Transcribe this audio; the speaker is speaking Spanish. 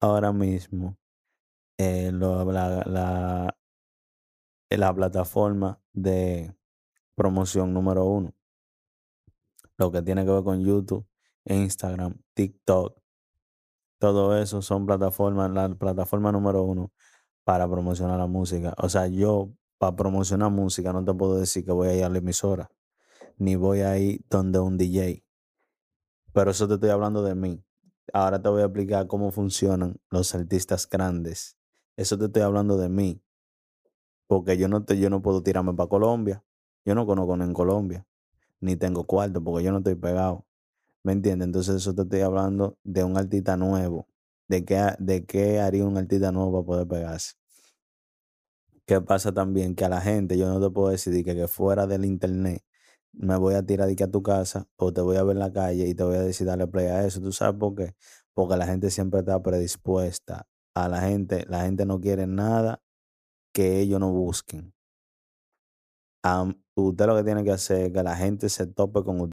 ahora mismo eh, la plataforma de promoción número uno. Lo que tiene que ver con YouTube, Instagram, TikTok, todo eso son plataformas, la plataforma número uno para promocionar la música. O sea, yo para promocionar música no te puedo decir que voy a ir a la emisora, ni voy a ir donde un DJ. Pero eso te estoy hablando de mí. Ahora te voy a explicar cómo funcionan los artistas grandes. Eso te estoy hablando de mí. Porque yo no, te, yo no puedo tirarme para Colombia. Yo no conozco en Colombia. Ni tengo cuarto porque yo no estoy pegado. ¿Me entiendes? Entonces eso te estoy hablando de un artista nuevo. De qué, de qué haría un artista nuevo para poder pegarse. ¿Qué pasa también? Que a la gente yo no te puedo decidir que, que fuera del internet me voy a tirar de que a tu casa o te voy a ver en la calle y te voy a decir darle play a eso. ¿Tú sabes por qué? Porque la gente siempre está predispuesta. A la gente, la gente no quiere nada que ellos no busquen. Usted lo que tiene que hacer es que la gente se tope con usted